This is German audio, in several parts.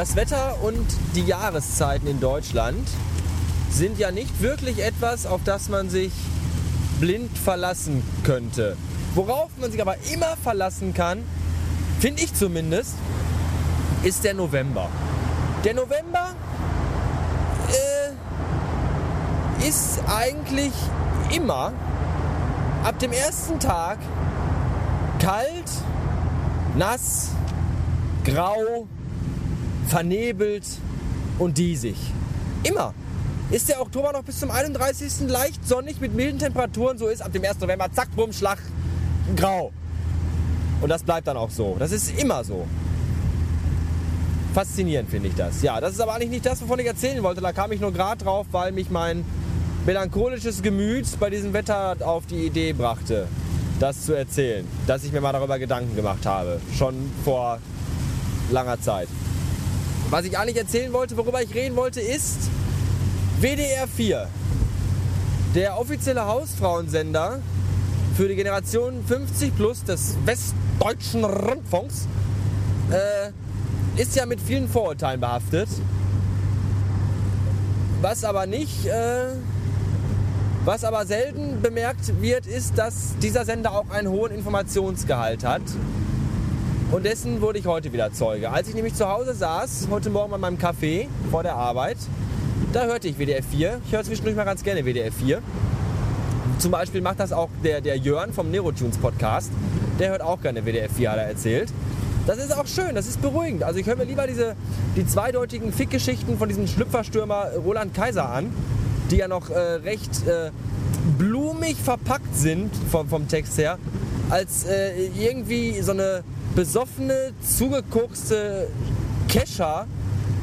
Das Wetter und die Jahreszeiten in Deutschland sind ja nicht wirklich etwas, auf das man sich blind verlassen könnte. Worauf man sich aber immer verlassen kann, finde ich zumindest, ist der November. Der November äh, ist eigentlich immer ab dem ersten Tag kalt, nass, grau, vernebelt und diesig. Immer. Ist der Oktober noch bis zum 31. leicht sonnig mit milden Temperaturen, so ist ab dem 1. November, zack, bumm, Schlag, grau. Und das bleibt dann auch so. Das ist immer so. Faszinierend finde ich das. Ja, das ist aber eigentlich nicht das, wovon ich erzählen wollte. Da kam ich nur gerade drauf, weil mich mein melancholisches Gemüt bei diesem Wetter auf die Idee brachte, das zu erzählen. Dass ich mir mal darüber Gedanken gemacht habe. Schon vor langer Zeit. Was ich eigentlich erzählen wollte, worüber ich reden wollte, ist WDR 4. Der offizielle Hausfrauensender für die Generation 50 plus des westdeutschen Rundfunks äh, ist ja mit vielen Vorurteilen behaftet. Was aber nicht, äh, was aber selten bemerkt wird, ist, dass dieser Sender auch einen hohen Informationsgehalt hat. Und dessen wurde ich heute wieder Zeuge. Als ich nämlich zu Hause saß, heute Morgen bei meinem Café vor der Arbeit, da hörte ich WDR 4. Ich höre zwischendurch mal ganz gerne WDR 4. Zum Beispiel macht das auch der, der Jörn vom Nerotunes Podcast. Der hört auch gerne WDR 4, hat er erzählt. Das ist auch schön, das ist beruhigend. Also ich höre mir lieber diese, die zweideutigen Fickgeschichten von diesem Schlüpferstürmer Roland Kaiser an, die ja noch äh, recht äh, blumig verpackt sind vom, vom Text her, als äh, irgendwie so eine besoffene, zugekokste Kescher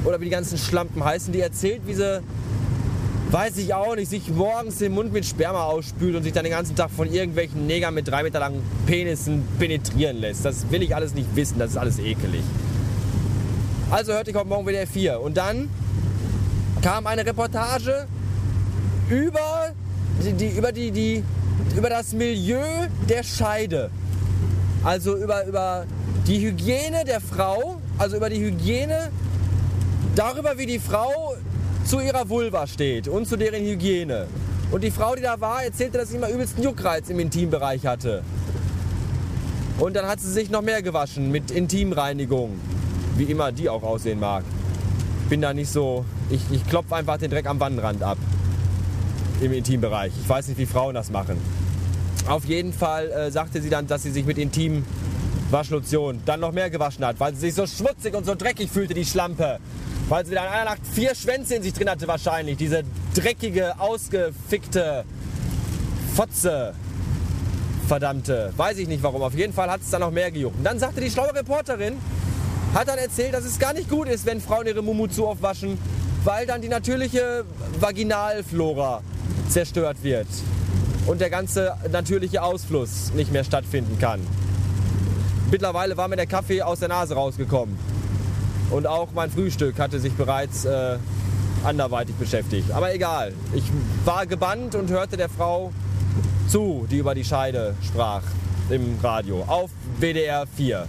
oder wie die ganzen Schlampen heißen, die erzählt, wie sie, weiß ich auch nicht, sich morgens den Mund mit Sperma ausspült und sich dann den ganzen Tag von irgendwelchen Negern mit drei Meter langen Penissen penetrieren lässt. Das will ich alles nicht wissen, das ist alles ekelig. Also hörte ich heute Morgen WDR 4 und dann kam eine Reportage über die, die, über, die, die, über das Milieu der Scheide. Also über, über die Hygiene der Frau, also über die Hygiene darüber, wie die Frau zu ihrer Vulva steht und zu deren Hygiene. Und die Frau, die da war, erzählte, dass sie immer übelsten Juckreiz im Intimbereich hatte. Und dann hat sie sich noch mehr gewaschen mit Intimreinigung. Wie immer die auch aussehen mag. Ich bin da nicht so. Ich, ich klopfe einfach den Dreck am Wannenrand ab. Im Intimbereich. Ich weiß nicht, wie Frauen das machen. Auf jeden Fall äh, sagte sie dann, dass sie sich mit Intimwaschlotion dann noch mehr gewaschen hat, weil sie sich so schmutzig und so dreckig fühlte, die Schlampe. Weil sie in einer Nacht vier Schwänze in sich drin hatte wahrscheinlich. Diese dreckige, ausgefickte Fotze. Verdammte. Weiß ich nicht warum. Auf jeden Fall hat es dann noch mehr gejuckt. Und dann sagte die schlaue Reporterin, hat dann erzählt, dass es gar nicht gut ist, wenn Frauen ihre Mumu zu oft waschen, weil dann die natürliche Vaginalflora zerstört wird und der ganze natürliche Ausfluss nicht mehr stattfinden kann. Mittlerweile war mir der Kaffee aus der Nase rausgekommen. Und auch mein Frühstück hatte sich bereits äh, anderweitig beschäftigt. Aber egal, ich war gebannt und hörte der Frau zu, die über die Scheide sprach im Radio auf WDR 4.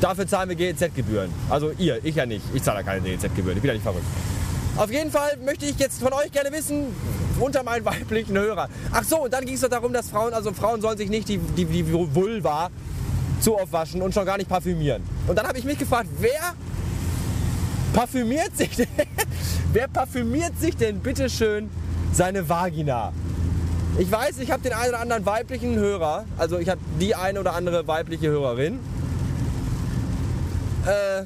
Dafür zahlen wir GEZ-Gebühren. Also ihr, ich ja nicht. Ich zahle keine GEZ-Gebühren. Ich bin ja nicht verrückt. Auf jeden Fall möchte ich jetzt von euch gerne wissen, unter meinen weiblichen Hörer. Ach so, und dann ging es doch darum, dass Frauen, also Frauen sollen sich nicht die, die, die Vulva zu oft waschen und schon gar nicht parfümieren. Und dann habe ich mich gefragt, wer parfümiert sich denn, wer parfümiert sich denn bitteschön seine Vagina? Ich weiß, ich habe den einen oder anderen weiblichen Hörer, also ich habe die eine oder andere weibliche Hörerin. Äh,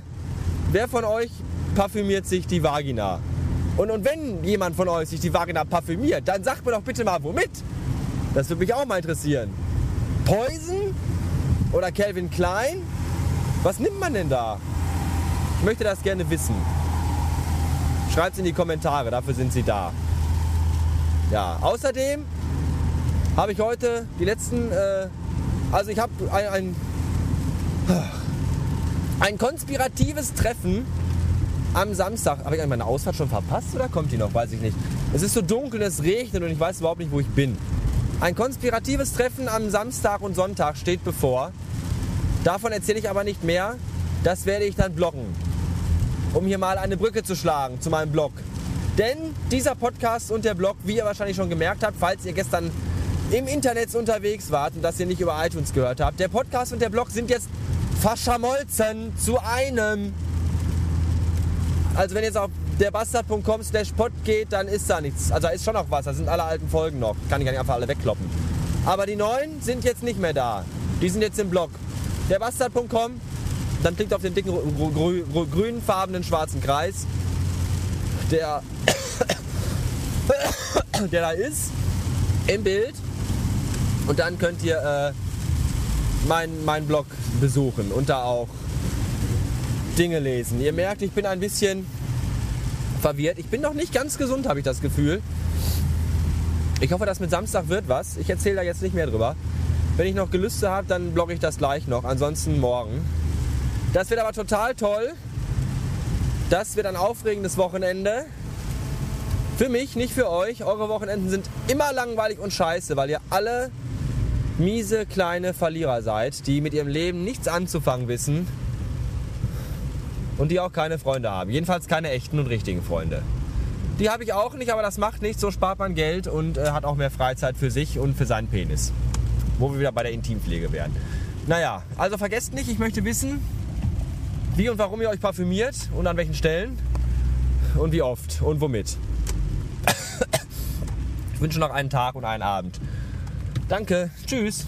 wer von euch parfümiert sich die Vagina? Und, und wenn jemand von euch sich die Vagina parfümiert, dann sagt mir doch bitte mal womit. Das würde mich auch mal interessieren. Poison oder Calvin Klein? Was nimmt man denn da? Ich möchte das gerne wissen. Schreibt es in die Kommentare, dafür sind sie da. Ja, außerdem habe ich heute die letzten, äh, also ich habe ein, ein, ein konspiratives Treffen am Samstag. Habe ich meine Ausfahrt schon verpasst oder kommt die noch? Weiß ich nicht. Es ist so dunkel, es regnet und ich weiß überhaupt nicht, wo ich bin. Ein konspiratives Treffen am Samstag und Sonntag steht bevor. Davon erzähle ich aber nicht mehr. Das werde ich dann bloggen. um hier mal eine Brücke zu schlagen zu meinem Blog. Denn dieser Podcast und der Blog, wie ihr wahrscheinlich schon gemerkt habt, falls ihr gestern im Internet unterwegs wart und das ihr nicht über iTunes gehört habt, der Podcast und der Blog sind jetzt verschmolzen zu einem. Also wenn jetzt auf derbastard.com slash pod geht, dann ist da nichts. Also da ist schon noch was, da sind alle alten Folgen noch. Kann ich gar nicht einfach alle wegkloppen. Aber die neuen sind jetzt nicht mehr da. Die sind jetzt im Blog. Derbastard.com, dann klickt auf den dicken grünfarbenen schwarzen Kreis, der, der da ist, im Bild. Und dann könnt ihr äh, meinen mein Blog besuchen und da auch Dinge lesen. Ihr merkt, ich bin ein bisschen verwirrt. Ich bin noch nicht ganz gesund, habe ich das Gefühl. Ich hoffe, dass mit Samstag wird was. Ich erzähle da jetzt nicht mehr drüber. Wenn ich noch Gelüste habe, dann blogge ich das gleich noch. Ansonsten morgen. Das wird aber total toll. Das wird ein aufregendes Wochenende. Für mich, nicht für euch. Eure Wochenenden sind immer langweilig und scheiße, weil ihr alle miese kleine Verlierer seid, die mit ihrem Leben nichts anzufangen wissen und die auch keine Freunde haben. Jedenfalls keine echten und richtigen Freunde. Die habe ich auch nicht, aber das macht nichts. So spart man Geld und äh, hat auch mehr Freizeit für sich und für seinen Penis. Wo wir wieder bei der Intimpflege wären. Naja, also vergesst nicht, ich möchte wissen, wie und warum ihr euch parfümiert und an welchen Stellen und wie oft und womit. Ich wünsche noch einen Tag und einen Abend. Danke, tschüss.